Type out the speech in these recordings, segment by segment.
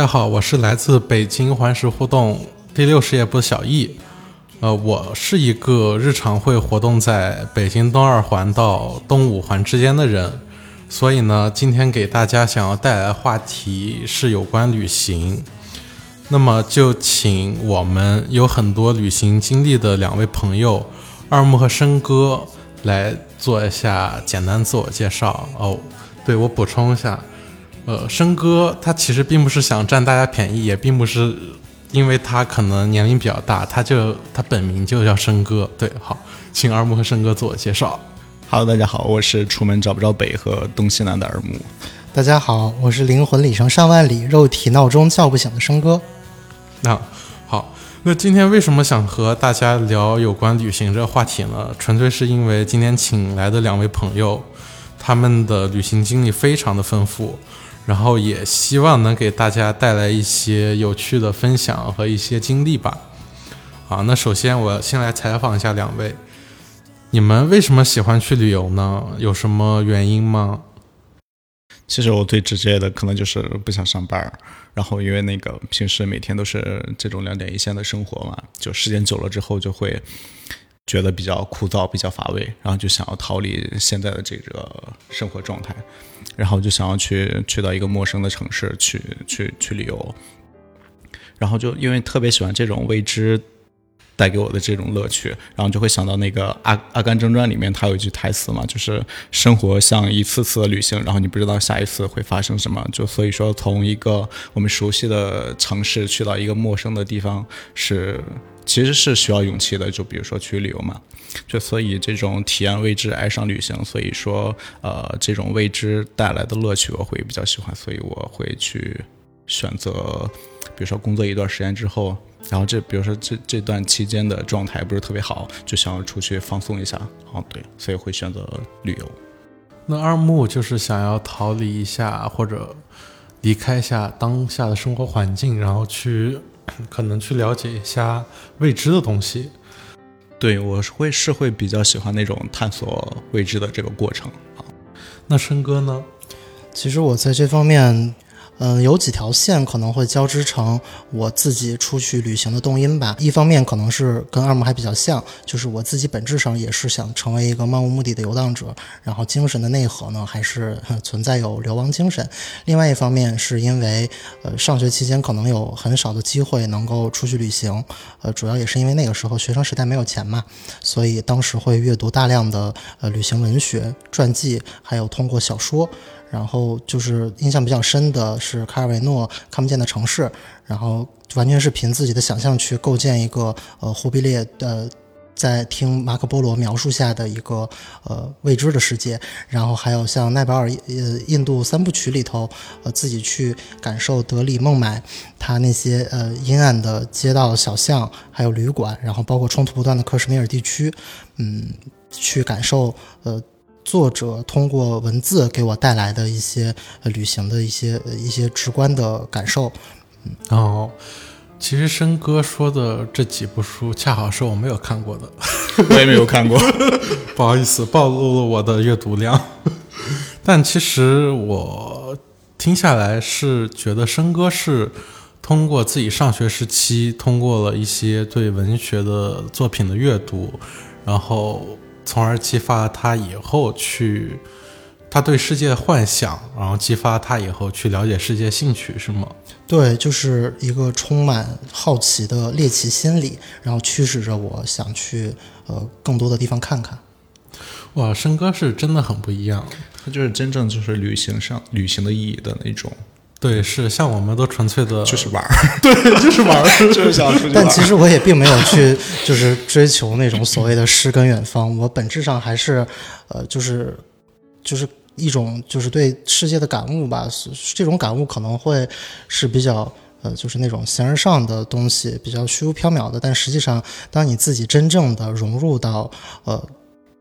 大家好，我是来自北京环石互动第六事业部的小易。呃，我是一个日常会活动在北京东二环到东五环之间的人，所以呢，今天给大家想要带来的话题是有关旅行。那么就请我们有很多旅行经历的两位朋友二木和申哥来做一下简单自我介绍哦。对我补充一下，呃，申哥他其实并不是想占大家便宜，也并不是因为他可能年龄比较大，他就他本名就叫申哥。对，好，请二木和申哥自我介绍。Hello，大家好，我是出门找不着北和东西南的二木。大家好，我是灵魂里程上万里，肉体闹钟叫不醒的生哥。那好，那今天为什么想和大家聊有关旅行这个话题呢？纯粹是因为今天请来的两位朋友，他们的旅行经历非常的丰富，然后也希望能给大家带来一些有趣的分享和一些经历吧。好，那首先我先来采访一下两位，你们为什么喜欢去旅游呢？有什么原因吗？其实我最直接的可能就是不想上班，然后因为那个平时每天都是这种两点一线的生活嘛，就时间久了之后就会觉得比较枯燥、比较乏味，然后就想要逃离现在的这个生活状态，然后就想要去去到一个陌生的城市去去去旅游，然后就因为特别喜欢这种未知。带给我的这种乐趣，然后就会想到那个《阿阿甘正传》里面，他有一句台词嘛，就是生活像一次次的旅行，然后你不知道下一次会发生什么。就所以说，从一个我们熟悉的城市去到一个陌生的地方，是其实是需要勇气的。就比如说去旅游嘛，就所以这种体验未知，爱上旅行。所以说，呃，这种未知带来的乐趣，我会比较喜欢，所以我会去选择，比如说工作一段时间之后。然后这比如说这这段期间的状态不是特别好，就想要出去放松一下。哦，对，所以会选择旅游。那二木就是想要逃离一下或者离开一下当下的生活环境，然后去可能去了解一下未知的东西。对我是会是会比较喜欢那种探索未知的这个过程啊。那申哥呢？其实我在这方面。嗯，有几条线可能会交织成我自己出去旅行的动因吧。一方面可能是跟二木还比较像，就是我自己本质上也是想成为一个漫无目的的游荡者，然后精神的内核呢还是存在有流亡精神。另外一方面是因为呃上学期间可能有很少的机会能够出去旅行，呃主要也是因为那个时候学生时代没有钱嘛，所以当时会阅读大量的呃旅行文学、传记，还有通过小说。然后就是印象比较深的是卡尔维诺《看不见的城市》，然后完全是凭自己的想象去构建一个呃忽必烈的在听马可波罗描述下的一个呃未知的世界。然后还有像奈保尔呃印度三部曲里头，呃自己去感受德里孟买他那些呃阴暗的街道小巷，还有旅馆，然后包括冲突不断的克什米尔地区，嗯，去感受呃。作者通过文字给我带来的一些呃旅行的一些一些直观的感受。嗯，哦，其实申哥说的这几部书，恰好是我没有看过的，我也没有看过，不好意思，暴露了我的阅读量。但其实我听下来是觉得申哥是通过自己上学时期，通过了一些对文学的作品的阅读，然后。从而激发他以后去，他对世界的幻想，然后激发他以后去了解世界兴趣，是吗？对，就是一个充满好奇的猎奇心理，然后驱使着我想去呃更多的地方看看。哇，申哥是真的很不一样，他就是真正就是旅行上旅行的意义的那种。对，是像我们都纯粹的就是玩儿，对，就是玩儿，就是想出去。但其实我也并没有去，就是追求那种所谓的诗跟远方。我本质上还是，呃，就是，就是一种就是对世界的感悟吧。这种感悟可能会是比较，呃，就是那种形而上的东西，比较虚无缥缈的。但实际上，当你自己真正的融入到，呃。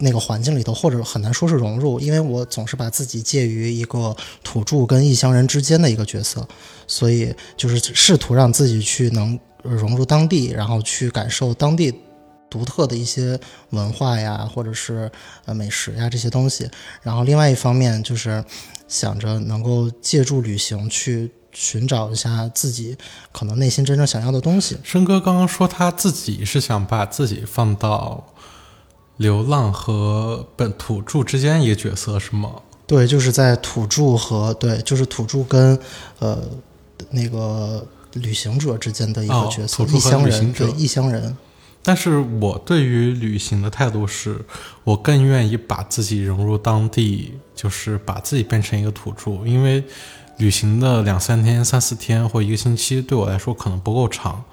那个环境里头，或者很难说是融入，因为我总是把自己介于一个土著跟异乡人之间的一个角色，所以就是试图让自己去能融入当地，然后去感受当地独特的一些文化呀，或者是呃美食呀这些东西。然后另外一方面就是想着能够借助旅行去寻找一下自己可能内心真正想要的东西。申哥刚刚说他自己是想把自己放到流浪和本土著之间一个角色，是吗？对，就是在土著和对，就是土著跟呃那个旅行者之间的一个哦角色，异乡人，对，异乡人。但是我对于旅行的态度是，我更愿意把自己融入当地，就是把自己变成一个土著，因为旅行的两三天、三四天或一个星期对我来说可能不够长。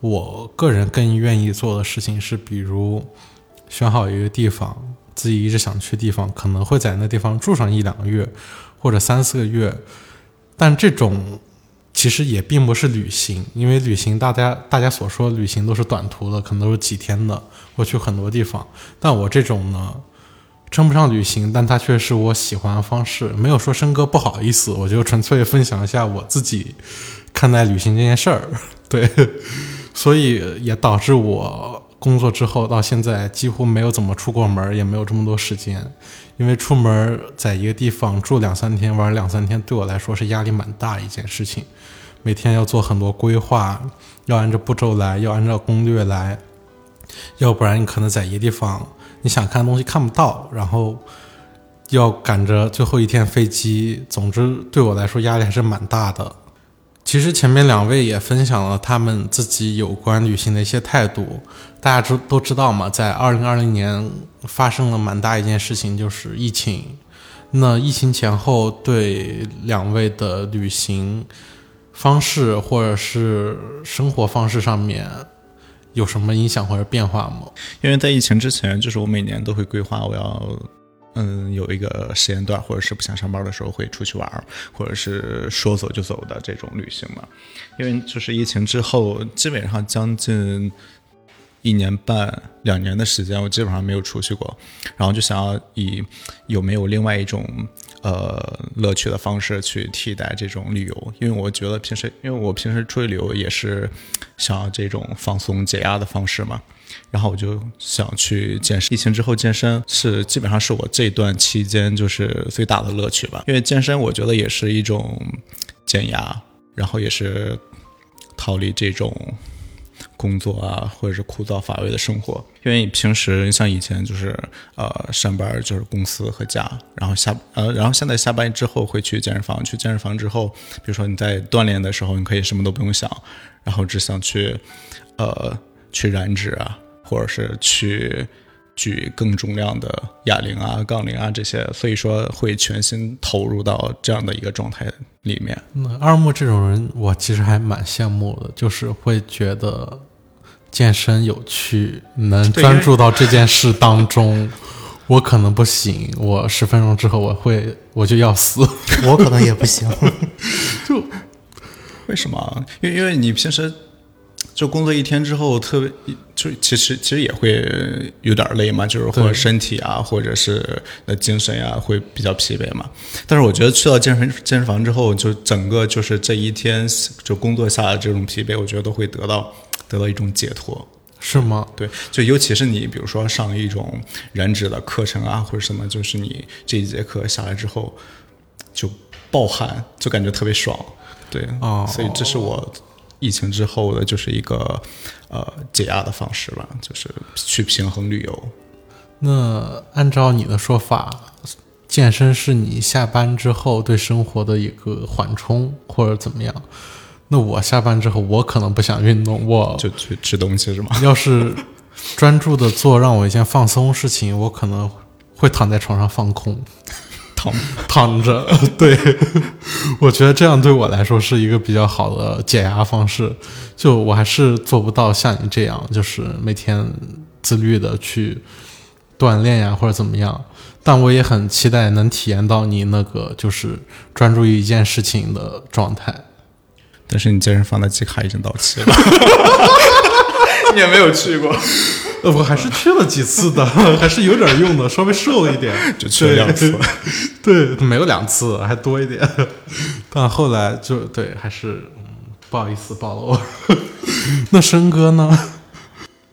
我个人更愿意做的事情是，比如选好一个地方，自己一直想去的地方，可能会在那地方住上一两个月或者三四个月，但这种其实也并不是旅行，因为旅行大家大家所说旅行都是短途的，可能都是几天的，我去很多地方。但我这种呢，称不上旅行，但它却是我喜欢的方式。没有说申哥不好意思，我就纯粹分享一下我自己看待旅行这件事儿。对，所以也导致我工作之后到现在几乎没有怎么出过门，也没有这么多时间。因为出门在一个地方住两三天，玩两三天，对我来说是压力蛮大一件事情。每天要做很多规划，要按照步骤来，要按照攻略来，要不然你可能在一个地方你想看的东西看不到，然后要赶着最后一天飞机。总之，对我来说压力还是蛮大的。其实前面两位也分享了他们自己有关旅行的一些态度，大家知都知道嘛，在二零二零年发生了蛮大一件事情，就是疫情。那疫情前后对两位的旅行方式或者是生活方式上面有什么影响或者变化吗？因为在疫情之前，就是我每年都会规划我要。嗯，有一个时间段，或者是不想上班的时候会出去玩，或者是说走就走的这种旅行嘛。因为就是疫情之后，基本上将近一年半、两年的时间，我基本上没有出去过。然后就想要以有没有另外一种呃乐趣的方式去替代这种旅游，因为我觉得平时，因为我平时出去旅游也是想要这种放松解压的方式嘛。然后我就想去健身。疫情之后健身是基本上是我这段期间就是最大的乐趣吧，因为健身我觉得也是一种减压，然后也是逃离这种工作啊或者是枯燥乏味的生活。因为你平时像以前就是呃上班就是公司和家，然后下呃然后现在下班之后会去健身房，去健身房之后，比如说你在锻炼的时候，你可以什么都不用想，然后只想去呃去燃脂啊。或者是去举更重量的哑铃啊、杠铃啊这些，所以说会全心投入到这样的一个状态里面。那二木这种人，我其实还蛮羡慕的，就是会觉得健身有趣，能专注到这件事当中。我可能不行，我十分钟之后我会我就要死，我可能也不行。就为什么？因为因为你平时。就工作一天之后，特别就其实其实也会有点累嘛，就是或者身体啊，或者是呃精神啊，会比较疲惫嘛。但是我觉得去到健身健身房之后，就整个就是这一天就工作下的这种疲惫，我觉得都会得到得到一种解脱。是吗？对，就尤其是你比如说上一种燃脂的课程啊，或者什么，就是你这一节课下来之后就暴汗，就感觉特别爽。对，哦，所以这是我。疫情之后的就是一个呃解压的方式吧，就是去平衡旅游。那按照你的说法，健身是你下班之后对生活的一个缓冲，或者怎么样？那我下班之后，我可能不想运动，我就去吃东西是吗？要是专注的做让我一件放松事情，我可能会躺在床上放空。躺 躺着，对，我觉得这样对我来说是一个比较好的解压方式。就我还是做不到像你这样，就是每天自律的去锻炼呀，或者怎么样。但我也很期待能体验到你那个就是专注于一件事情的状态。但是你健身房的季卡已经到期了，你也没有去过。呃，我还是去了几次的，还是有点用的，稍微瘦了一点，就去了两次。对，没有两次，还多一点。但后来就对，还是、嗯、不好意思暴露。那申哥呢？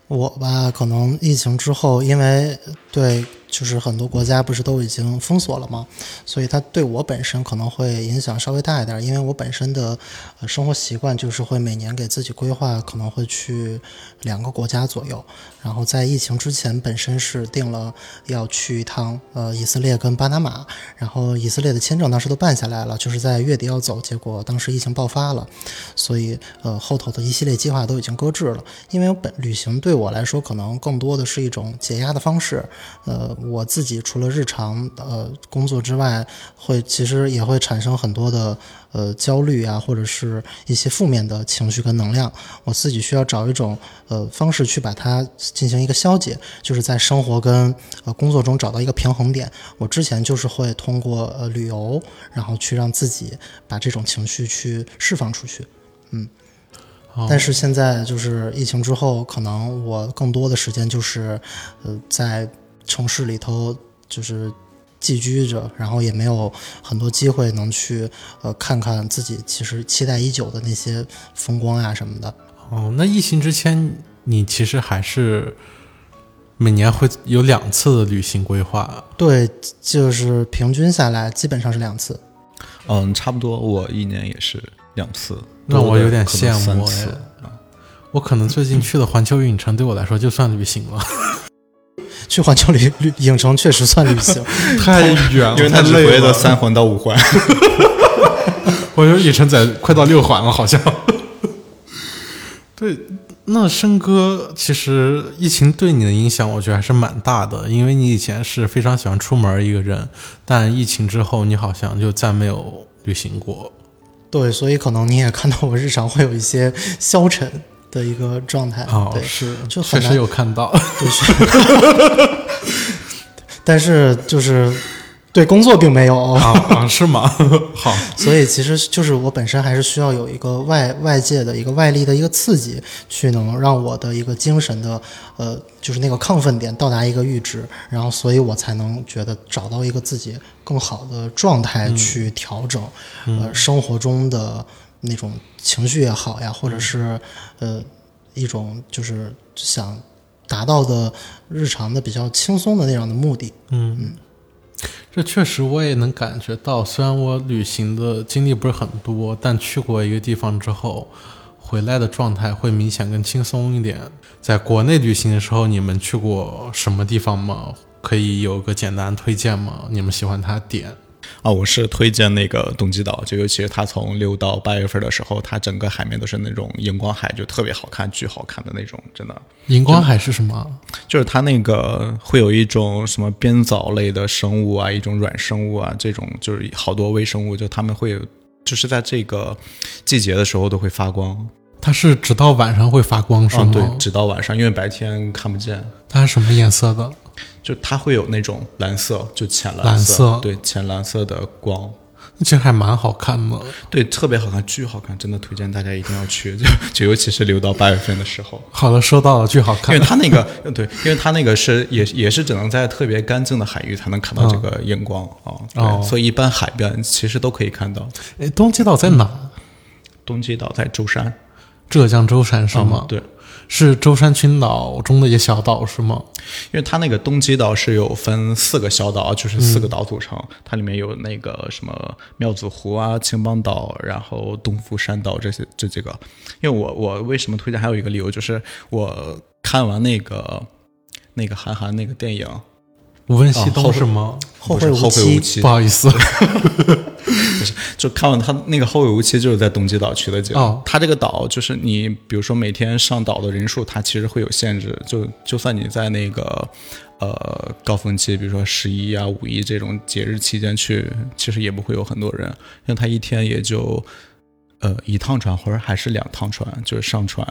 我吧，可能疫情之后，因为对，就是很多国家不是都已经封锁了吗？所以它对我本身可能会影响稍微大一点，因为我本身的呃生活习惯就是会每年给自己规划，可能会去两个国家左右。然后在疫情之前，本身是定了要去一趟呃以色列跟巴拿马，然后以色列的签证当时都办下来了，就是在月底要走，结果当时疫情爆发了，所以呃后头的一系列计划都已经搁置了。因为本旅行对我来说，可能更多的是一种解压的方式。呃，我自己除了日常呃工作之外，会其实也会产生很多的呃焦虑啊，或者是一些负面的情绪跟能量。我自己需要找一种呃方式去把它进行一个消解，就是在生活跟呃工作中找到一个平衡点。我之前就是会通过呃旅游，然后去让自己把这种情绪去释放出去。嗯但是现在就是疫情之后，可能我更多的时间就是，呃，在城市里头就是寄居着，然后也没有很多机会能去呃看看自己其实期待已久的那些风光啊什么的。哦，那疫情之前你其实还是每年会有两次的旅行规划。对，就是平均下来基本上是两次。嗯，差不多，我一年也是两次，那我有点羡慕哎我可能最近去的环球影城对我来说就算旅行了，去环球旅旅影城确实算旅行，太远了，因为它太累了只回了。三环到五环。我觉得影城在快到六环了，好像。对，那申哥，其实疫情对你的影响，我觉得还是蛮大的，因为你以前是非常喜欢出门一个人，但疫情之后，你好像就再没有旅行过。对，所以可能你也看到我日常会有一些消沉的一个状态。哦，对，是，就很难确实有看到。但是就是对工作并没有。啊啊，是吗？好，所以其实就是我本身还是需要有一个外外界的一个外力的一个刺激，去能让我的一个精神的呃，就是那个亢奋点到达一个阈值，然后所以我才能觉得找到一个自己更好的状态去调整、呃生活中的那种情绪也好呀，或者是呃一种就是想达到的日常的比较轻松的那样的目的。嗯这确实我也能感觉到，虽然我旅行的经历不是很多，但去过一个地方之后，回来的状态会明显更轻松一点。在国内旅行的时候，你们去过什么地方吗？可以有个简单推荐吗？你们喜欢它点？啊，我是推荐那个东极岛，就尤其是它从六到八月份的时候，它整个海面都是那种荧光海，就特别好看，巨好看的那种，真的。荧光海是什么？就是它那个会有一种什么编藻类的生物啊，一种软生物啊，这种就是好多微生物，就它们会，就是在这个季节的时候都会发光。它是直到晚上会发光是吗？嗯，对，直到晚上，因为白天看不见。它是什么颜色的？就它会有那种蓝色，就浅蓝色，色对，浅蓝色的光，其实还蛮好看的。对，特别好看，巨好看，真的推荐大家一定要去，就就尤其是留到八月份的时候，好的，收到了，巨好看因为。它那个对，因为它那个是也也是只能在特别干净的海域才能看到这个荧光啊，所以一般海边其实都可以看到。诶东极岛在哪？东极岛在舟山，浙江舟山是吗？嗯对，是舟山群岛中的一个小岛是吗？因为它那个东极岛是有分四个小岛，就是四个岛组成，它里面有那个什么庙子湖啊、青帮岛，然后东富山岛这些这几个。因为我我为什么推荐，还有一个理由就是我看完那个那个韩寒那个电影无问西东是吗？后会无不是后会期无期不，好意思，就看完他那个后会无期就是在东极岛取的景。哦它这个岛就是你比如说每天上岛的人数，它其实会有限制。就就算你在那个呃高峰期，比如说十一啊、五一这种节日期间去，其实也不会有很多人，因为他一天也就呃一趟船或者还是两趟船，就是上船。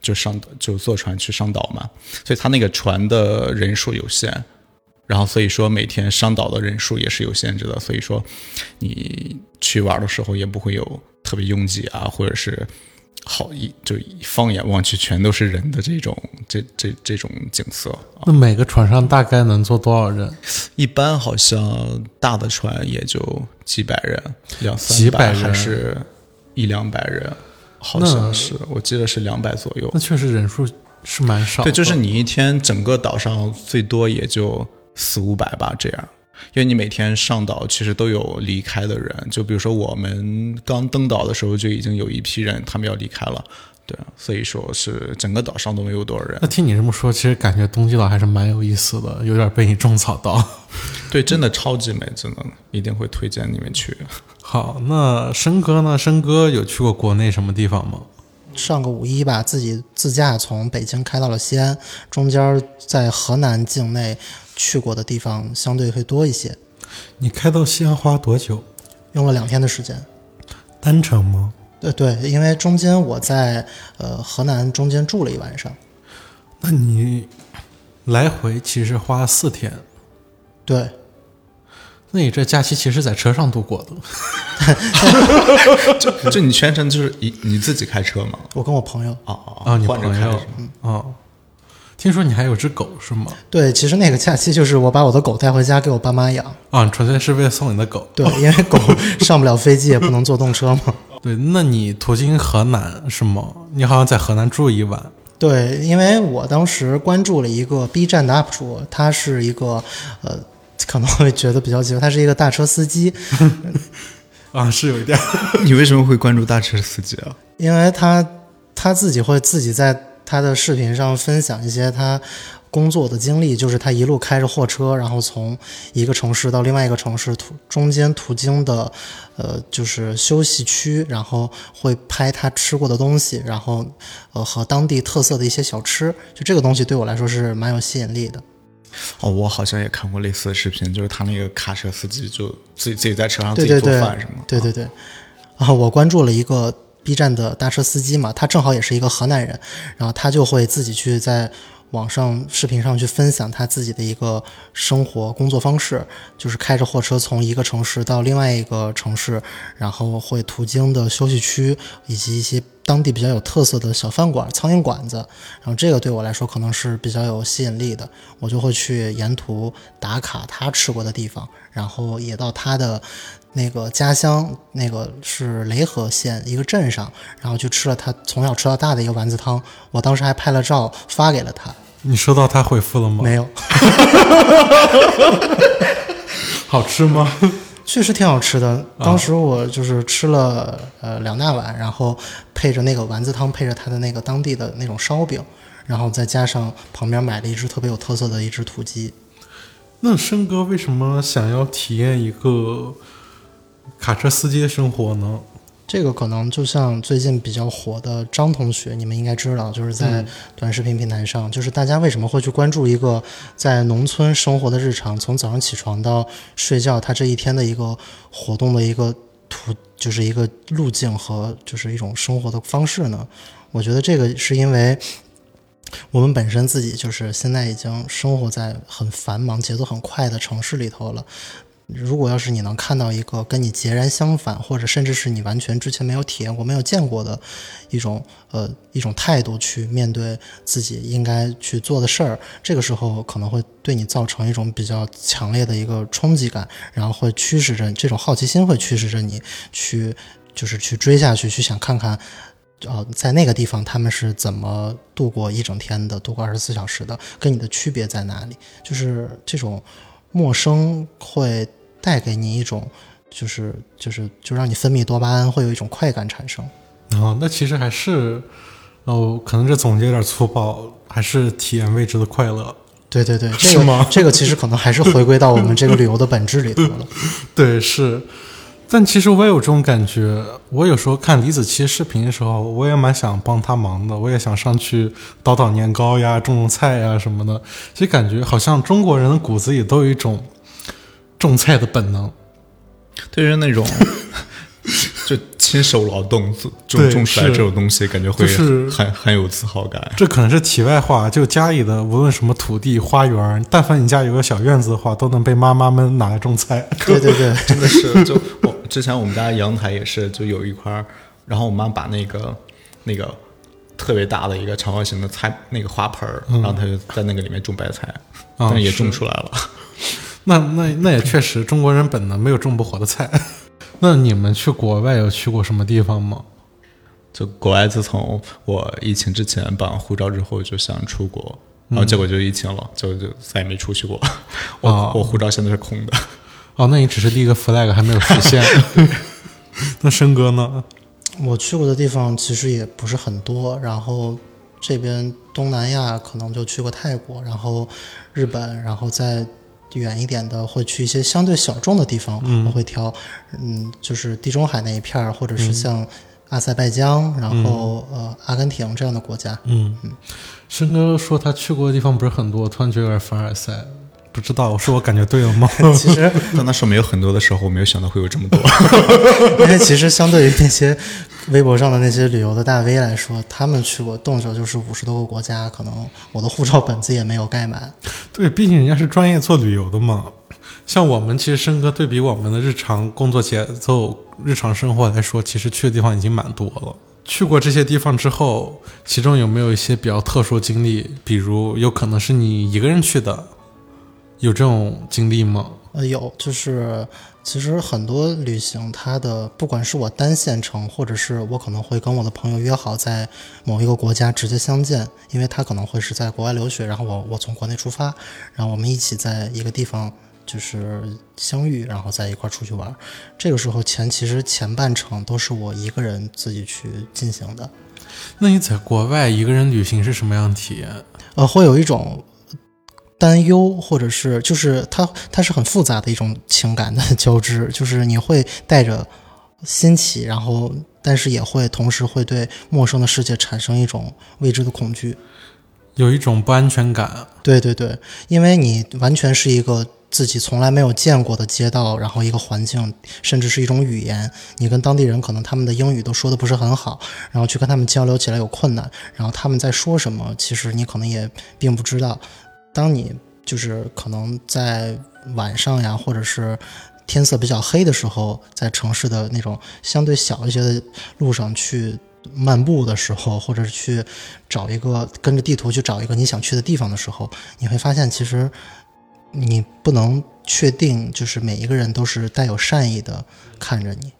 就上就坐船去上岛嘛，所以他那个船的人数有限，然后所以说每天上岛的人数也是有限制的，所以说你去玩的时候也不会有特别拥挤啊，或者是好一就放眼望去全都是人的这种这这这种景色啊。那每个船上大概能坐多少人？一般好像大的船也就几百人，两三百人还是一两百人，好像是我记得是两百左右那。确实人数是蛮少的。对，就是你一天整个岛上最多也就四五百吧这样。因为你每天上岛其实都有离开的人，就比如说我们刚登岛的时候就已经有一批人他们要离开了，对啊，所以说是整个岛上都没有多少人那。听你这么说，其实感觉冬季岛还是蛮有意思的，有点被你种草到。对，真的超级美，真的一定会推荐你们去。好，那申哥呢？申哥有去过国内什么地方吗？上个五一吧，自己自驾从北京开到了西安，中间在河南境内去过的地方相对会多一些，你开到西安花多久？用了两天的时间。单程吗？对对，因为中间我在呃河南中间住了一晚上，那你来回其实花了四天，对，那你这假期其实在车上度过的。就就你全程就是你你自己开车吗？我跟我朋友。哦哦啊，你朋友？哦，听说你还有只狗是吗？对，其实那个假期就是我把我的狗带回家给我爸妈养。啊，纯粹是为了送你的狗。对，因为狗上不了飞机，也不能坐动车嘛。对，那你途经河南是吗？你好像在河南住一晚。对，因为我当时关注了一个 B 站的 UP 主，他是一个呃，可能会觉得比较奇怪，他是一个大车司机，啊，是有一点。你为什么会关注大车司机啊？因为他他自己会自己在他的视频上分享一些他工作的经历，就是他一路开着货车，然后从一个城市到另外一个城市途中间途经的，呃，就是休息区，然后会拍他吃过的东西，然后呃和当地特色的一些小吃，就这个东西对我来说是蛮有吸引力的。哦，我好像也看过类似的视频，就是他那个卡车司机就自己自己在车上自己做饭是吗？对对对，啊，我关注了一个 B 站的大车司机嘛，他正好也是一个河南人，然后他就会自己去在网上视频上去分享他自己的一个生活工作方式，就是开着货车从一个城市到另外一个城市，然后会途经的休息区以及一些当地比较有特色的小饭馆、苍蝇馆子，然后这个对我来说可能是比较有吸引力的，我就会去沿途打卡他吃过的地方，然后也到他的那个家乡，那个是雷河县一个镇上，然后去吃了他从小吃到大的一个丸子汤，我当时还拍了照发给了他，你收到他回复了吗？没有，好吃吗？确实挺好吃的。当时我就是吃了呃两大碗，然后配着那个丸子汤，配着他的那个当地的那种烧饼，然后再加上旁边买了一只特别有特色的一只土鸡。那申哥为什么想要体验一个卡车司机的生活呢？这个可能就像最近比较火的张同学，你们应该知道，就是在短视频平台上，就是大家为什么会去关注一个在农村生活的日常，从早上起床到睡觉，他这一天的一个活动的一个途，就是一个路径和就是一种生活的方式呢？我觉得这个是因为。我们本身自己就是现在已经生活在很繁忙、节奏很快的城市里头了，如果要是你能看到一个跟你截然相反，或者甚至是你完全之前没有体验过、没有见过的一种呃一种态度去面对自己应该去做的事儿，这个时候可能会对你造成一种比较强烈的一个冲击感，然后会驱使着这种好奇心会驱使着你去就是去追下去，去想看看。呃，在那个地方他们是怎么度过一整天的，度过二十四小时的，跟你的区别在哪里？就是这种陌生会带给你一种，就是就是就让你分泌多巴胺，会有一种快感产生。哦，那其实还是，哦，可能这总结有点粗暴，还是体验未知的快乐。对对 对，这个是吗这个其实可能还是回归到我们这个旅游的本质里头了。对，是。但其实我也有这种感觉，我有时候看李子柒视频的时候，我也蛮想帮他忙的，我也想上去捣捣年糕呀、种种菜呀什么的。其实感觉好像中国人的骨子里都有一种种菜的本能。对于那种 就亲手劳动种种出来这种东西，感觉会就是很很有自豪感。这可能是题外话，就家里的无论什么土地、花园，但凡你家有个小院子的话，都能被妈妈们拿来种菜。对对对，真的是，就我之前我们家阳台也是，就有一块儿，然后我妈把那个那个特别大的一个长方形的菜那个花盆儿，然后她就在那个里面种白菜，啊但也种出来了。那那那也确实，中国人本能没有种不活的菜。那你们去国外有去过什么地方吗？就国外自从我疫情之前办完护照之后，就想出国，然后结果就疫情了，就就再也没出去过。我、哦我护照现在是空的。哦，那你只是立个 flag 还没有实现。那申哥呢？我去过的地方其实也不是很多，然后这边东南亚可能就去过泰国，然后日本，然后再远一点的会去一些相对小众的地方，我会挑，嗯，就是地中海那一片儿，或者是像阿塞拜疆，然后、呃阿根廷这样的国家。嗯，申哥说他去过的地方不是很多，突然觉得有点凡尔赛。不知道我说我感觉对了吗？其实，当那说没有很多的时候，我没有想到会有这么多。因为其实相对于那些微博上的那些旅游的大 V 来说，他们去过动辄就是五十多个国家，可能我的护照本子也没有盖满。对，毕竟人家是专业做旅游的嘛。像我们，其实申哥对比我们的日常工作节奏、日常生活来说，其实去的地方已经蛮多了。去过这些地方之后，其中有没有一些比较特殊经历？比如有可能是你一个人去的，有这种经历吗？呃，有，就是其实很多旅行，它的不管是我单线程，或者是我可能会跟我的朋友约好在某一个国家直接相见，因为他可能会是在国外留学，然后我我从国内出发，然后我们一起在一个地方就是相遇，然后在一块儿出去玩儿。这个时候前其实前半程都是我一个人自己去进行的，那你在国外一个人旅行是什么样的体验？呃，会有一种担忧，或者是就是它它是很复杂的一种情感的交织，就是你会带着新奇，然后但是也会同时会对陌生的世界产生一种未知的恐惧。有一种不安全感。对对对，因为你完全是一个自己从来没有见过的街道，然后一个环境，甚至是一种语言，你跟当地人可能他们的英语都说的不是很好，然后去跟他们交流起来有困难，然后他们在说什么，其实你可能也并不知道。当你就是可能在晚上呀，或者是天色比较黑的时候，在城市的那种相对小一些的路上去漫步的时候，或者是去找一个跟着地图去找一个你想去的地方的时候，你会发现其实你不能确定，就是每一个人都是带有善意的看着你，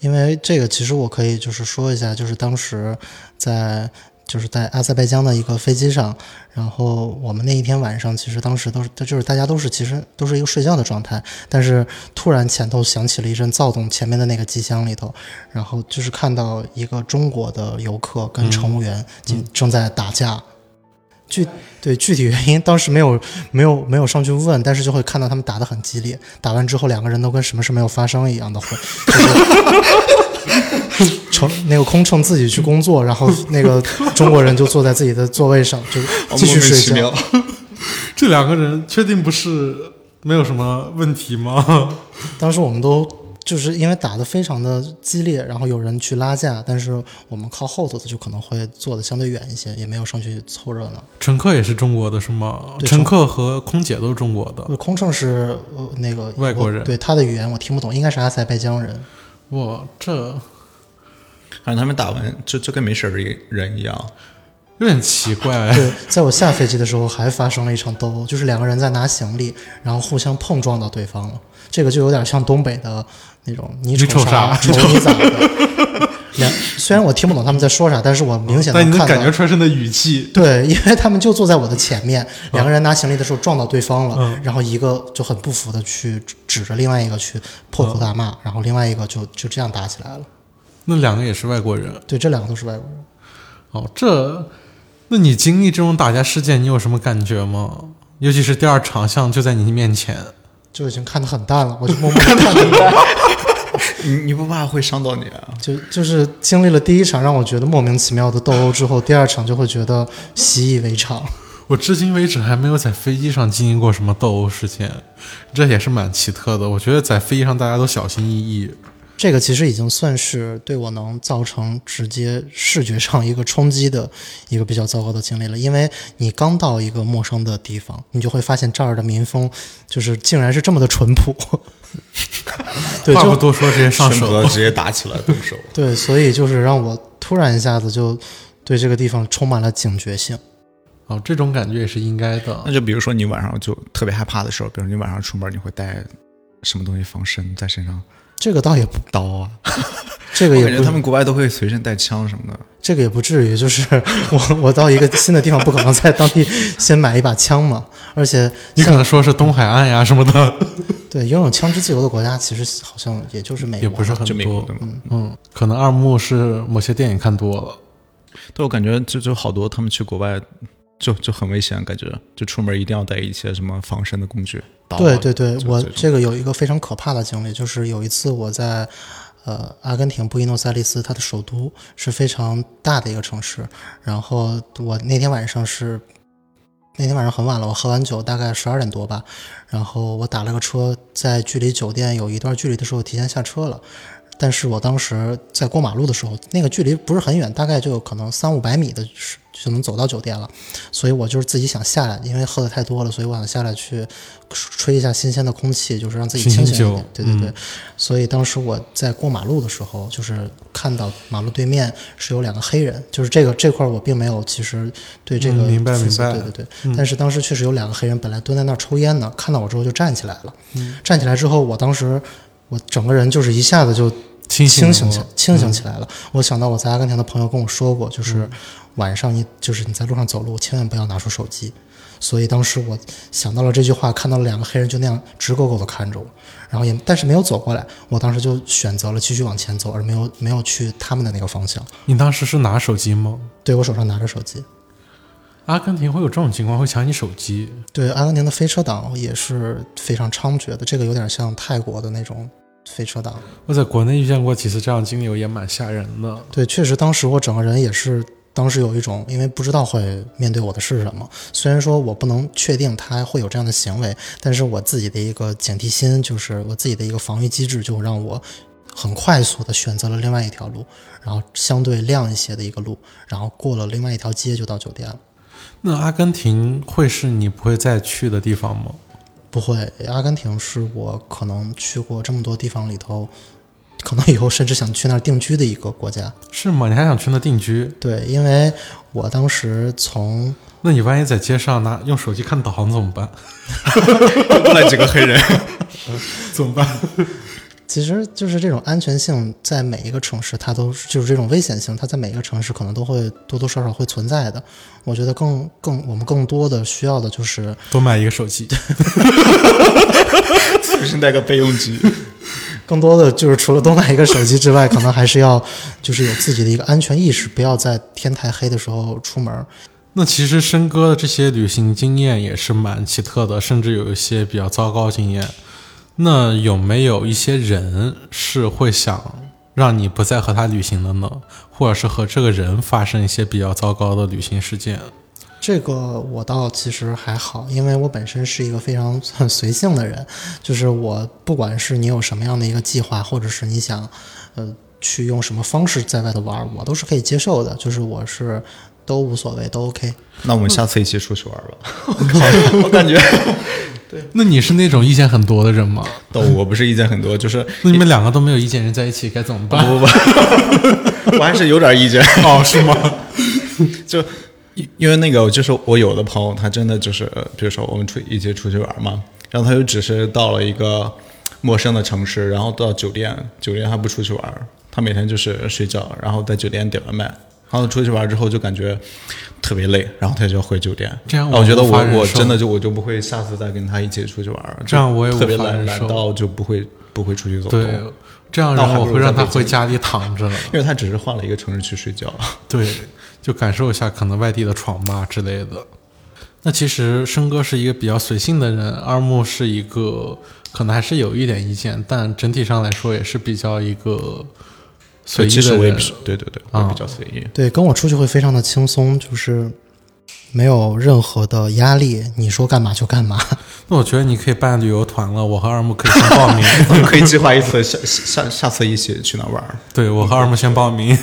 因为这个其实我可以就是说一下，就是当时在。就是在阿塞拜疆的一个飞机上，然后我们那一天晚上，其实当时都是，就是大家都是其实都是一个睡觉的状态，但是突然前头响起了一阵躁动，前面的那个机箱里头，然后就是看到一个中国的游客跟乘务员正正在打架。具对具体原因当时没有没有没有上去问，但是就会看到他们打得很激烈，打完之后两个人都跟什么事没有发生一样的会，就是 乘那个空乘自己去工作，然后那个中国人就坐在自己的座位上就继续睡觉。这两个人确定不是没有什么问题吗？当时我们都就是因为打得非常的激烈，然后有人去拉架，但是我们靠后头的就可能会坐的相对远一些，也没有上去凑热闹。乘客也是中国的是吗？乘客和空姐都是中国的。空乘是呃那个外国人对他的语言我听不懂，应该是阿塞拜疆人。哇，这反正他们打完就就跟没事儿的人一样。有点奇怪。对，在我下飞机的时候还发生了一场斗殴，就是两个人在拿行李，然后互相碰撞到对方了。这个就有点像东北的那种你你瞅啥，啥瞅你咋的。两虽然我听不懂他们在说啥，但是我明显但你能看到感觉出来是那语气。对，因为他们就坐在我的前面，两个人拿行李的时候撞到对方了，嗯然后一个就很不服的去指着另外一个去破口大骂，然后另外一个就就这样打起来了。那两个也是外国人。对，这两个都是外国人。哦，这，那你经历这种打架事件，你有什么感觉吗？尤其是第二场，像就在你面前，就已经看得很淡了，我就默默的 看着你。你你不怕会伤到你啊？就就是经历了第一场让我觉得莫名其妙的斗殴之后，第二场就会觉得习以为常。我至今为止还没有在飞机上经历过什么斗殴事件，这也是蛮奇特的。我觉得在飞机上大家都小心翼翼。这个其实已经算是对我能造成直接视觉上一个冲击的一个比较糟糕的经历了。因为你刚到一个陌生的地方，你就会发现这儿的民风就是竟然是这么的淳朴。对，话不多说，直接上手。了直接打起来动手。对，所以就是让我突然一下子就对这个地方充满了警觉性。哦，这种感觉也是应该的那。就比如说你晚上就特别害怕的时候，比如你晚上出门，你会带什么东西防身在身上？这个倒也不刀啊，这个也不我感觉他们国外都会随身带枪什么的。这个也不至于，就是 我我到一个新的地方，不可能在当地先买一把枪嘛。而且你可能说是东海岸呀什么的，对拥有枪支自由的国家，其实好像也就是美国，也不是很多就美国的。嘛，嗯，可能二木是某些电影看多了。对我感觉就就好多他们去国外就就很危险，感觉就出门一定要带一些什么防身的工具。刀啊对对对，我这个有一个非常可怕的经历，就是有一次我在呃阿根廷布宜诺斯艾利斯，它的首都是非常大的一个城市，然后我那天晚上是那天晚上很晚了，我喝完酒大概十二点多吧，然后我打了个车，在距离酒店有一段距离的时候提前下车了。但是我当时在过马路的时候，那个距离不是很远，大概就有可能三五百米的时就能走到酒店了，所以我就是自己想下来，因为喝的太多了，所以我想下来去吹一下新鲜的空气，就是让自己清醒一点。对对对，所以当时我在过马路的时候，就是看到马路对面是有两个黑人，就是这个这块儿我并没有其实对这个嗯明白明白。对对对，但是当时确实有两个黑人本来蹲在那儿抽烟呢，看到我之后就站起来了，站起来之后，我当时我整个人就是一下子就清清醒起醒清醒起来了。我想到我在阿根廷的朋友跟我说过，就是晚上你就是你在路上走路，千万不要拿出手机。所以当时我想到了这句话，看到了两个黑人就那样直勾勾的看着我，然后也但是没有走过来。我当时就选择了继续往前走，而没有没有去他们的那个方向。你当时是拿手机吗？对我手上拿着手机。阿根廷会有这种情况，会抢你手机。对，阿根廷的飞车党也是非常猖獗的，这个有点像泰国的那种飞车党。我在国内遇见过几次这样的经历，也蛮吓人的。对，确实当时我整个人也是，当时有一种因为不知道会面对我的是什么，虽然说我不能确定他会有这样的行为，但是我自己的一个警惕心，就是我自己的一个防御机制，就让我很快速的选择了另外一条路，然后相对亮一些的一个路，然后过了另外一条街就到酒店了。那阿根廷会是你不会再去的地方吗？不会，阿根廷是我可能去过这么多地方里头，可能以后甚至想去那儿定居的一个国家。是吗？你还想去那定居？对，因为我当时从那你万一在街上拿用手机看导航怎么办？过来几个黑人，怎么办？其实就是这种安全性，在每一个城市，它都是就是这种危险性，它在每一个城市可能都会多多少少会存在的。我觉得更更我们更多的需要的就是多买一个手机。随身带个备用机。更多的就是除了多买一个手机之外，可能还是要就是有自己的一个安全意识，不要在天太黑的时候出门。那其实申哥的这些旅行经验也是蛮奇特的，甚至有一些比较糟糕经验。那有没有一些人是会想让你不再和他旅行的呢？或者是和这个人发生一些比较糟糕的旅行事件？这个我倒其实还好，因为我本身是一个非常很随性的人，就是我不管是你有什么样的一个计划，或者是你想，呃，去用什么方式在外头玩，我都是可以接受的，就是我是都无所谓，都 OK。那我们下次一起出去玩吧。我靠，我感觉对那你是那种意见很多的人吗？都我不是意见很多，就是那你们两个都没有意见，人在一起该怎么办？不不不，我还是有点意见。哦，是吗？就因因为那个，就是我有的朋友，他真的就是，比如说我们出一起出去玩嘛，然后他就只是到了一个陌生的城市，然后到酒店，酒店他不出去玩，他每天就是睡觉，然后在酒店点外卖，然后出去玩之后就感觉特别累，然后他就要回酒店。这样然后我觉得我我我真的就我就不会下次再跟他一起出去玩，这样我也特别无法忍受懒懒到就不会不会出去走对动，，这样人那还不如我会让他回家里躺着了。因为他只是换了一个城市去睡觉。对，就感受一下可能外地的床吧之类的。那其实生哥是一个比较随性的人，二木是一个可能还是有一点意见，但整体上来说也是比较一个随意其实的人。我也比对对对，我也啊比较随意。对，跟我出去会非常的轻松，就是没有任何的压力，你说干嘛就干嘛。那我觉得你可以办旅游团了，我和二木可以先报名。我们可以计划一次下下下次一起去哪玩儿？对我和二木先报名。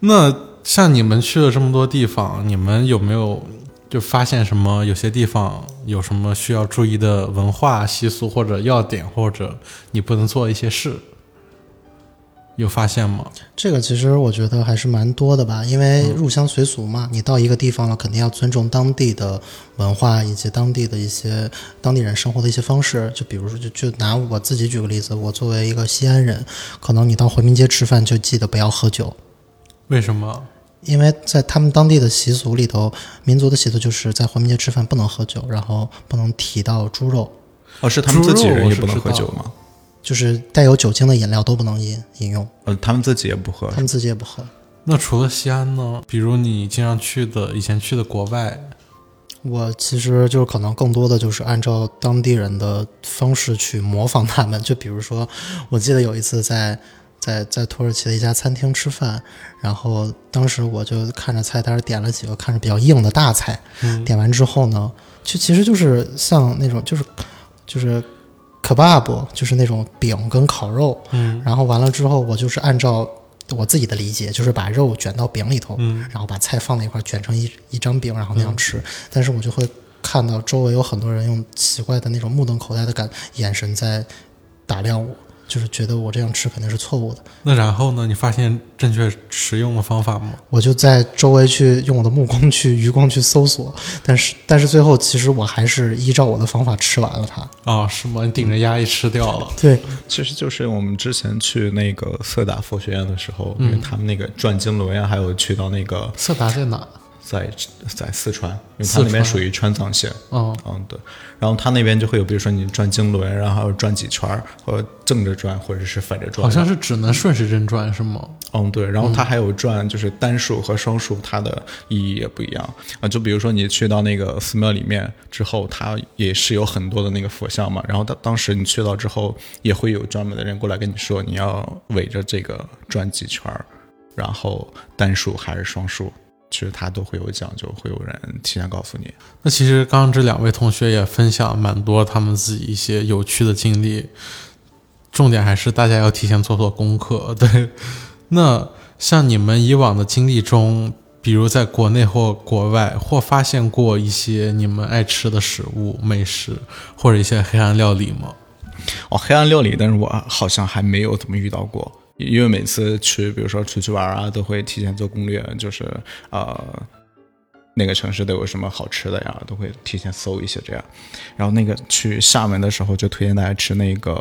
那像你们去了这么多地方，你们有没有就发现什么？有些地方有什么需要注意的文化习俗或者要点，或者你不能做一些事？有发现吗？这个其实我觉得还是蛮多的吧，因为入乡随俗嘛，你到一个地方了，肯定要尊重当地的文化以及当地的一些当地人生活的一些方式。就比如说，就就拿我自己举个例子，我作为一个西安人，可能你到回民街吃饭就记得不要喝酒，为什么？因为在他们当地的习俗里头，民族的习俗就是在回民街吃饭不能喝酒，然后不能提到猪肉，哦，是他们自己人也不能喝酒吗？就是带有酒精的饮料都不能饮饮用，呃，他们自己也不喝他。们自己也不喝。那除了西安呢？比如你经常去的、以前去的国外，我其实就是可能更多的就是按照当地人的方式去模仿他们，就比如说，我记得有一次在在在土耳其的一家餐厅吃饭，然后当时我就看着菜单点了几个看着比较硬的大菜，嗯点完之后呢，就其实就是像那种就是就是 kebab，就是那种饼跟烤肉，嗯然后完了之后我就是按照我自己的理解，就是把肉卷到饼里头，嗯然后把菜放在一块卷成一一张饼，然后那样吃。但是我就会看到周围有很多人用奇怪的那种目瞪口呆的感眼神在打量我，就是觉得我这样吃肯定是错误的。那然后呢？你发现正确食用的方法吗？我就在周围去用我的目光去余光去搜索，但是但是最后其实我还是依照我的方法吃完了它。啊、是吗？你顶着压力吃掉了。对，其实就是我们之前去那个色达佛学院的时候，嗯因为他们那个转经轮呀，还有去到那个色达在哪？在在四川，因为它那边属于川藏线。嗯，嗯，对。然后它那边就会有，比如说你转经轮，然后转几圈儿，或者正着转，或者是反着转。好像是只能顺时针转是吗？嗯，对，然后它还有转，就是单数和双数，它的意义也不一样啊。就比如说你去到那个寺庙里面之后，它也是有很多的那个佛像嘛。然后当当时你去到之后，也会有专门的人过来跟你说，你要围着这个转几圈儿，然后单数还是双数，其实它都会有讲究，会有人提前告诉你。那其实刚刚这两位同学也分享蛮多他们自己一些有趣的经历，重点还是大家要提前做做功课。对，那像你们以往的经历中，比如在国内或国外，或发现过一些你们爱吃的食物、美食，或者一些黑暗料理吗？哦，黑暗料理，但是我好像还没有怎么遇到过，因为每次去，比如说出去玩啊，都会提前做攻略，就是呃，那个城市都有什么好吃的呀，都会提前搜一些这样。然后那个去厦门的时候，就推荐大家吃那个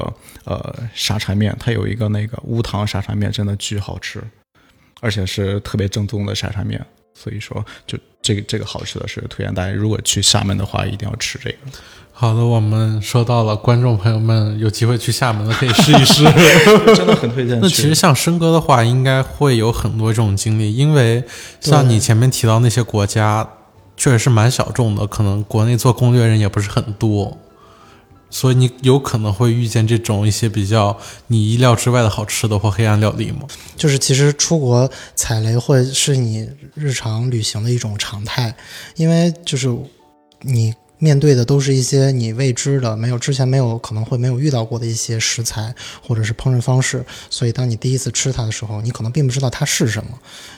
呃沙茶面，它有一个那个乌糖沙茶面，真的巨好吃，而且是特别正宗的沙茶面。所以说，就这个这个好吃的是推荐大家，如果去厦门的话，一定要吃这个。好的，我们收到了，观众朋友们有机会去厦门的可以试一试。真的很推荐。那其实像申哥的话，应该会有很多这种经历，因为像你前面提到那些国家，确实是蛮小众的，可能国内做攻略人也不是很多，所以你有可能会遇见这种一些比较你意料之外的好吃的或黑暗料理吗？就是其实出国踩雷会是你日常旅行的一种常态，因为就是你面对的都是一些你未知的、没有之前没有可能会没有遇到过的一些食材或者是烹饪方式，所以当你第一次吃它的时候，你可能并不知道它是什么。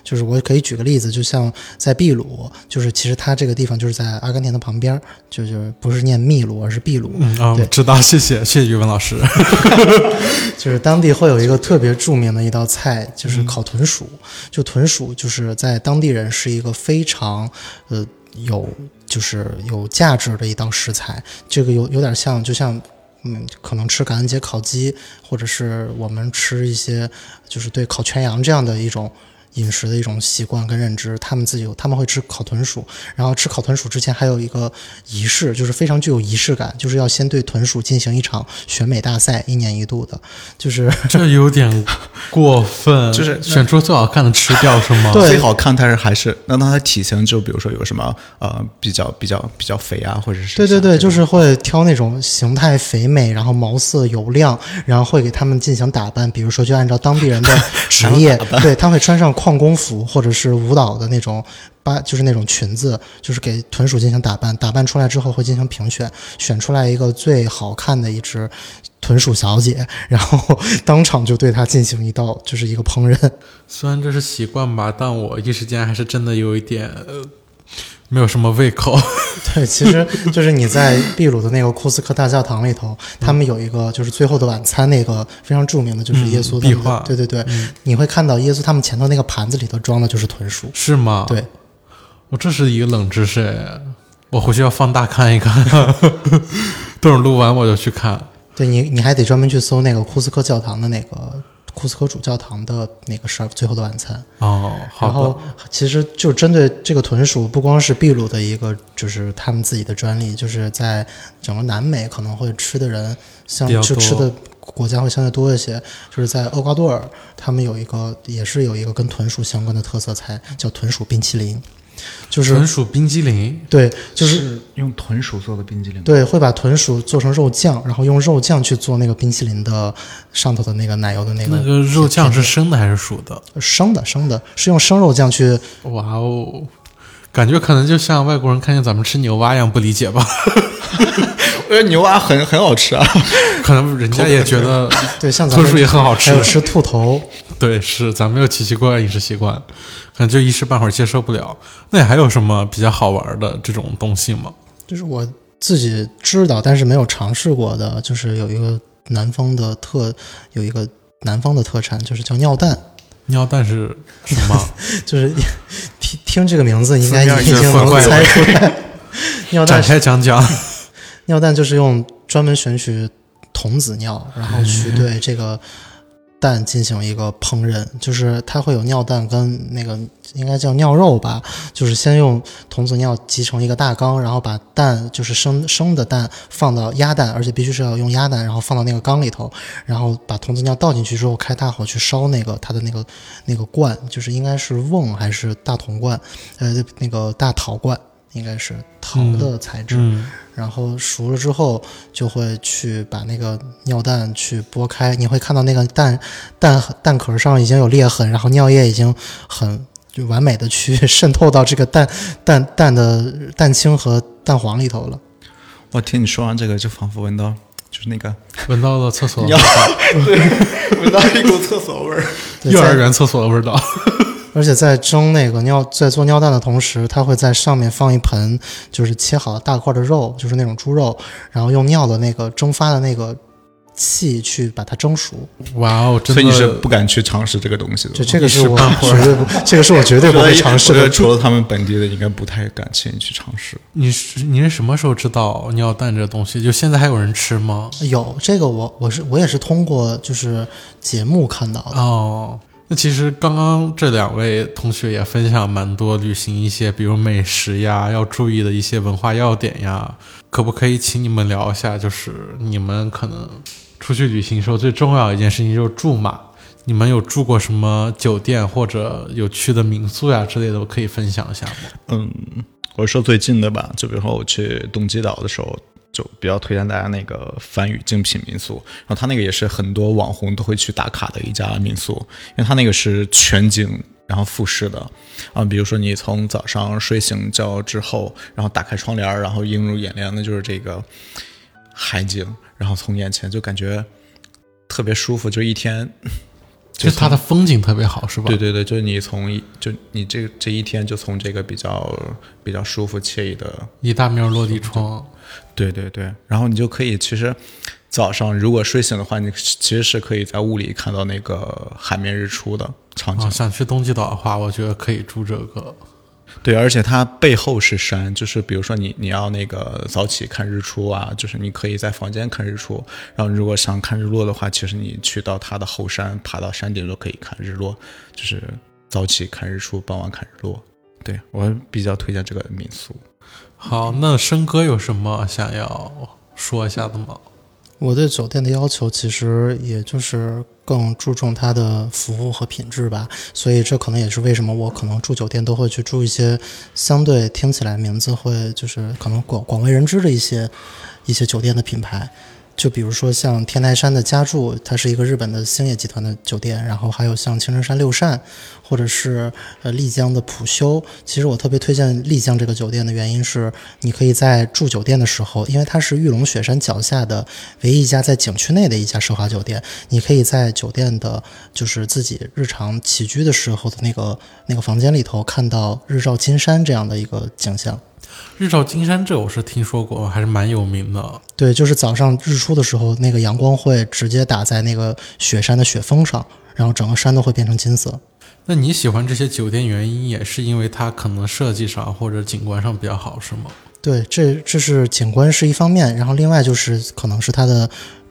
就是我可以举个例子，就像在秘鲁，就是其实它这个地方就是在阿根廷的旁边，就就是不是念秘鲁，而是秘鲁。嗯啊，对知道，谢谢，谢谢语文老师。就是当地会有一个特别著名的一道菜，就是烤豚鼠。就豚鼠，就是在当地人是一个非常呃有就是有价值的一道食材。这个有有点像，就像嗯，可能吃感恩节烤鸡，或者是我们吃一些就是对烤全羊这样的一种。饮食的一种习惯跟认知，他们自己有，他们会吃烤豚鼠，然后吃烤豚鼠之前还有一个仪式，就是非常具有仪式感，就是要先对豚鼠进行一场选美大赛，一年一度的，就是 这有点过分，就是选出最好看的吃掉是吗？对最好看，但是还是那它的体型就比如说有什么呃比较比较比较肥啊，或者是对对对，就是会挑那种形态肥美，然后毛色油亮，然后会给他们进行打扮，比如说就按照当地人的职业，对他会穿上矿工服或者是舞蹈的那种八，就是那种裙子，就是给豚鼠进行打扮，打扮出来之后会进行评选，选出来一个最好看的一只豚鼠小姐，然后当场就对它进行一道就是一个烹饪。虽然这是习惯吧，但我一时间还是真的有一点呃没有什么胃口。对，其实就是你在秘鲁的那个库斯科大教堂里头，他们有一个就是《最后的晚餐》那个非常著名的，就是耶稣的嗯壁画对对对，你会看到耶稣他们前头那个盘子里头装的就是豚鼠。是吗？对，我这是一个冷知识哎，我回去要放大看一看。等录完我就去看。对你，你还得专门去搜那个库斯科教堂的那个库斯科主教堂的那个事儿，《最后的晚餐》。哦，好然后，其实就针对这个豚鼠，不光是秘鲁的一个，就是他们自己的专利，就是在整个南美可能会吃的人，像就吃的国家会相对多一些。就是在厄瓜多尔，他们有一个也是有一个跟豚鼠相关的特色菜，叫豚鼠冰淇淋，就是豚鼠冰激凌，对，就是是用豚鼠做的冰激凌。对，会把豚鼠做成肉酱，然后用肉酱去做那个冰淇淋的上头的那个奶油的那个那个肉酱是生的还是熟的？生的生的，是用生肉酱去哇哦，感觉可能就像外国人看见咱们吃牛蛙一样不理解吧？我觉得牛蛙很很好吃啊。可能人家也觉得对像咱们豚鼠也很好吃还有吃兔头，对，是咱们有奇奇怪怪饮食习惯，可能就一时半会儿接受不了。那你还有什么比较好玩的这种东西吗？就是我自己知道，但是没有尝试过的，就是有一个南方的特有一个南方的特产，就是叫尿蛋。尿蛋是什么？就是听听这个名字，应该已经能猜出来。尿蛋展开讲讲。尿蛋就是用专门选取童子尿，然后去对这个蛋进行一个烹饪，就是它会有尿蛋跟那个应该叫尿肉吧，就是先用童子尿集成一个大缸，然后把蛋就是生生的蛋放到鸭蛋，而且必须是要用鸭蛋，然后放到那个缸里头，然后把童子尿倒进去之后，开大火去烧那个它的那个那个罐，就是应该是瓮还是大铜罐，呃，那个大陶罐。应该是陶的材质，嗯，然后熟了之后，就会去把那个尿蛋去剥开，你会看到那个蛋蛋蛋壳上已经有裂痕，然后尿液已经很就完美的去渗透到这个蛋蛋蛋的蛋清和蛋黄里头了。我听你说完这个，就仿佛闻到 就是那个闻到了厕所对，闻到一股厕所味儿。对幼儿园厕所的味道。而且在蒸那个尿，在做尿蛋的同时，它会在上面放一盆就是切好的大块的肉，就是那种猪肉，然后用尿的那个蒸发的那个气去把它蒸熟。哇哦，真的所以你是不敢去尝试这个东西的。这这个是我绝对不，这个是我绝对不会尝试的。除了他们本地的，应该不太敢轻易去尝试。你是你是什么时候知道尿蛋这东西？就现在还有人吃吗？有这个我我是我也是通过就是节目看到的。哦，那其实刚刚这两位同学也分享蛮多旅行一些，比如美食呀，要注意的一些文化要点呀。可不可以请你们聊一下？就是你们可能出去旅行时候最重要一件事情就是住嘛。你们有住过什么酒店或者有去的民宿呀之类的？我可以分享一下吗？嗯，我说最近的吧，就比如说我去东极岛的时候，就比较推荐大家那个番禺精品民宿，然后它那个也是很多网红都会去打卡的一家民宿，因为它那个是全景。然后复式的，啊，比如说你从早上睡醒觉之后，然后打开窗帘，然后映入眼帘的就是这个海景，然后从眼前就感觉特别舒服，就一天就是它的风景特别好，是吧？对对对，就是你从一就你这这一天就从这个比较比较舒服惬意的，一大面落地窗。对对对，然后你就可以其实早上如果睡醒的话，你其实是可以在屋里看到那个海面日出的场景。啊，想去东极岛的话，我觉得可以住这个。对，而且它背后是山，就是比如说你你要那个早起看日出啊，就是你可以在房间看日出，然后如果想看日落的话，其实你去到它的后山，爬到山顶都可以看日落，就是早起看日出，傍晚看日落。对我比较推荐这个民宿。好，那生哥有什么想要说一下的吗？我对酒店的要求其实也就是更注重它的服务和品质吧，所以这可能也是为什么我可能住酒店都会去住一些相对听起来名字会就是可能广广为人知的一些一些酒店的品牌。就比如说像天台山的家住，它是一个日本的星野集团的酒店，然后还有像青城山六善，或者是呃丽江的普修。其实我特别推荐丽江这个酒店的原因是，你可以在住酒店的时候，因为它是玉龙雪山脚下的唯一一家在景区内的一家奢华酒店，你可以在酒店的，就是自己日常起居的时候的那个那个房间里头看到日照金山这样的一个景象。日照金山这我是听说过，还是蛮有名的。对，就是早上日出的时候，那个阳光会直接打在那个雪山的雪峰上，然后整个山都会变成金色。那你喜欢这些酒店原因也是因为它可能设计上或者景观上比较好，是吗？对，这这是景观是一方面，然后另外就是可能是它的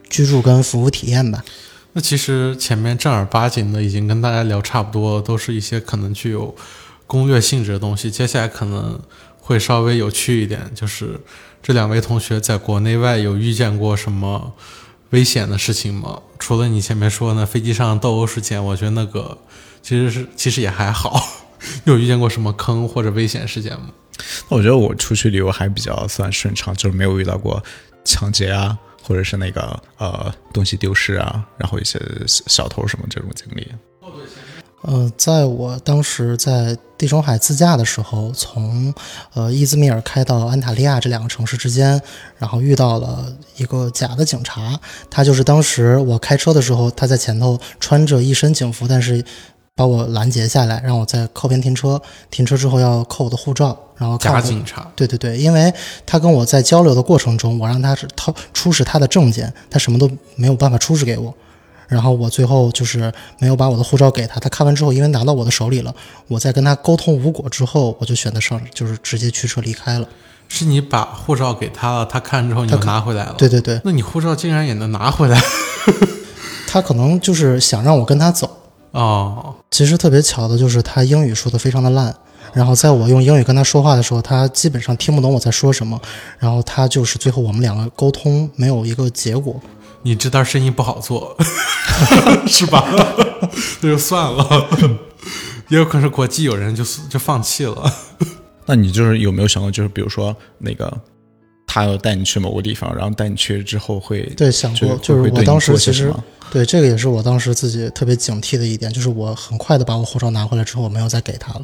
居住跟服务体验吧。那其实前面正儿八经的已经跟大家聊差不多，都是一些可能具有攻略性质的东西。接下来可能会稍微有趣一点，就是这两位同学在国内外有遇见过什么危险的事情吗？除了你前面说那飞机上斗殴事件，我觉得那个其实是其实也还好。有遇见过什么坑或者危险事件吗？我觉得我出去旅游还比较算顺畅，就是没有遇到过抢劫啊，或者是那个呃东西丢失啊，然后一些小小偷什么这种经历。呃，在我当时在地中海自驾的时候，从呃伊兹密尔开到安塔利亚这两个城市之间，然后遇到了一个假的警察，他就是当时我开车的时候，他在前头穿着一身警服，但是把我拦截下来，让我在靠边停车，停车之后要扣我的护照，然后假警察，对对对，因为他跟我在交流的过程中，我让他是掏出示他的证件，他什么都没有办法出示给我。然后我最后就是没有把我的护照给他，他看完之后，因为拿到我的手里了，我在跟他沟通无果之后，我就选择上，就是直接驱车离开了。是你把护照给他了，他看之后你就拿回来了。对对对，那你护照竟然也能拿回来？他可能就是想让我跟他走。哦，其实特别巧的就是他英语说的非常的烂，然后在我用英语跟他说话的时候，他基本上听不懂我在说什么，然后他就是最后我们两个沟通没有一个结果。你这单生意不好做，是吧？那就算了，也有可能是国际友人就就放弃了。那你就是有没有想过，就是比如说那个他要带你去某个地方，然后带你去之后会对想过，就就是我当时其实对这个也是我当时自己特别警惕的一点，就是我很快的把我护照拿回来之后，我没有再给他了，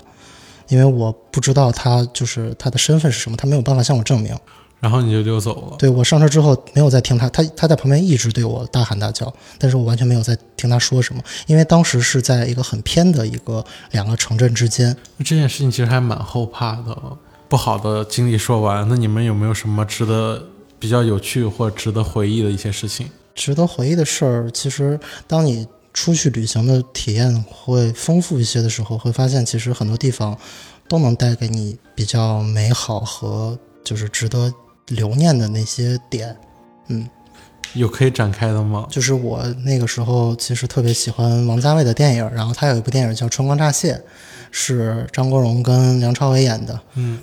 因为我不知道他就是他的身份是什么，他没有办法向我证明。然后你就溜走了。对我上车之后没有再听他，他他在旁边一直对我大喊大叫，但是我完全没有在听他说什么，因为当时是在一个很偏的一个两个城镇之间。这件事情其实还蛮后怕的。不好的经历说完，那你们有没有什么值得比较有趣或值得回忆的一些事情？值得回忆的事儿，其实当你出去旅行的体验会丰富一些的时候，会发现其实很多地方都能带给你比较美好和就是值得留念的那些点。嗯，有可以展开的吗？就是我那个时候其实特别喜欢王家卫的电影，然后他有一部电影叫《春光乍泄》，是张国荣跟梁朝伟演的。嗯，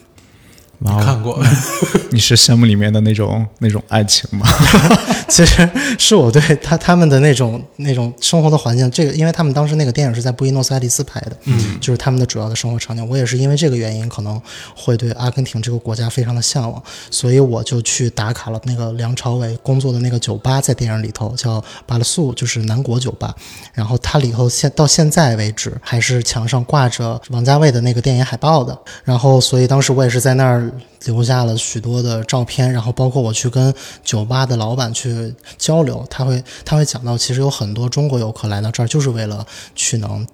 你看过？你是羡慕里面的那种 那种爱情吗？其实是我对他他们的那种那种生活的环境，这个因为他们当时那个电影是在布宜诺斯艾利斯拍的，嗯，就是他们的主要的生活场景。我也是因为这个原因，可能会对阿根廷这个国家非常的向往，所以我就去打卡了那个梁朝伟工作的那个酒吧，在电影里头叫巴勒素，就是南国酒吧。然后它里头现到现在为止还是墙上挂着王家卫的那个电影海报的。然后所以当时我也是在那儿留下了许多的照片，然后包括我去跟酒吧的老板去交流，他会他会讲到，其实有很多中国游客来到这儿就是为了去能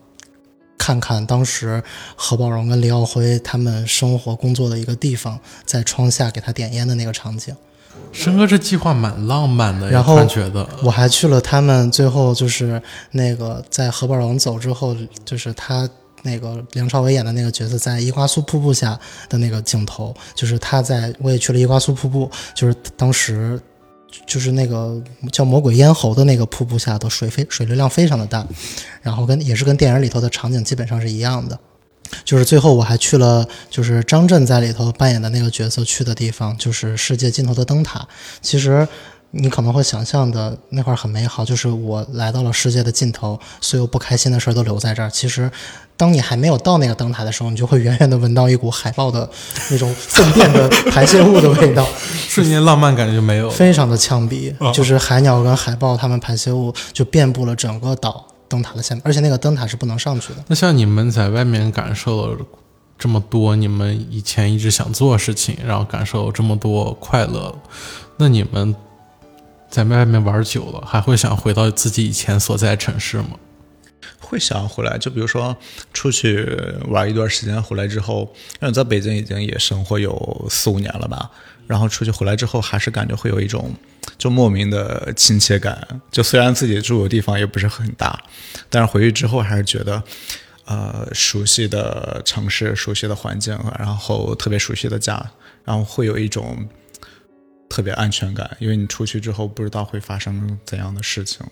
看看当时何宝荣跟李耀辉他们生活工作的一个地方，在窗下给他点烟的那个场景。申哥这计划蛮浪漫的，然后觉得我还去了他们最后就是那个在何宝荣走之后，就是他那个梁朝伟演的那个角色在伊瓜苏瀑布下的那个镜头，就是他在我也去了伊瓜苏瀑布，就是当时就是那个叫魔鬼咽喉的那个瀑布下的水非水流量非常的大，然后跟也是跟电影里头的场景基本上是一样的。就是最后我还去了，就是张震在里头扮演的那个角色去的地方，就是世界尽头的灯塔。其实你可能会想象的那块儿很美好，就是我来到了世界的尽头，所有不开心的事儿都留在这儿。其实，当你还没有到那个灯塔的时候，你就会远远的闻到一股海豹的那种粪便的排泄物的味道，瞬间浪漫感就没有了。非常的呛鼻。就是海鸟跟海豹它们排泄物就遍布了整个岛灯塔的下面，而且那个灯塔是不能上去的。那像你们在外面感受了这么多，你们以前一直想做的事情，然后感受这么多快乐，那你们在外面玩久了，还会想回到自己以前所在城市吗？会想回来，就比如说出去玩一段时间，回来之后，因为在北京已经也生活有四五年了吧，然后出去回来之后，还是感觉会有一种就莫名的亲切感。就虽然自己住的地方也不是很大，但是回去之后还是觉得，呃，熟悉的城市、熟悉的环境，然后特别熟悉的家，然后会有一种特别安全感，因为你出去之后不知道会发生怎样的事情。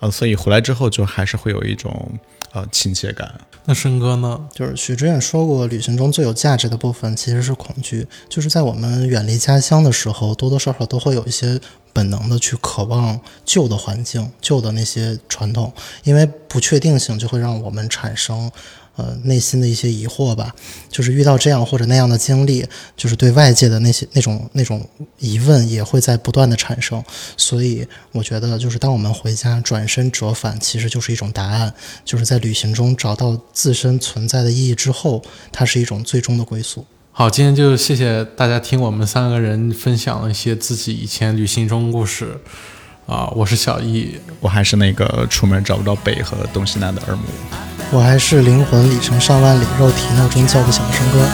呃，所以回来之后就还是会有一种呃亲切感。那申哥呢？就是许知远说过，旅行中最有价值的部分其实是恐惧。就是在我们远离家乡的时候，多多少少都会有一些本能的去渴望旧的环境、旧的那些传统，因为不确定性就会让我们产生。呃，内心的一些疑惑吧，就是遇到这样或者那样的经历，就是对外界的那些那种那种疑问也会在不断的产生。所以我觉得，就是当我们回家转身折返，其实就是一种答案，就是在旅行中找到自身存在的意义之后，它是一种最终的归宿。好，今天就谢谢大家听我们三个人分享了一些自己以前旅行中故事。啊，我是小易，我还是那个出门找不着北和东西南的二木。我还是灵魂里程上万里，肉体闹钟叫不响的笙歌。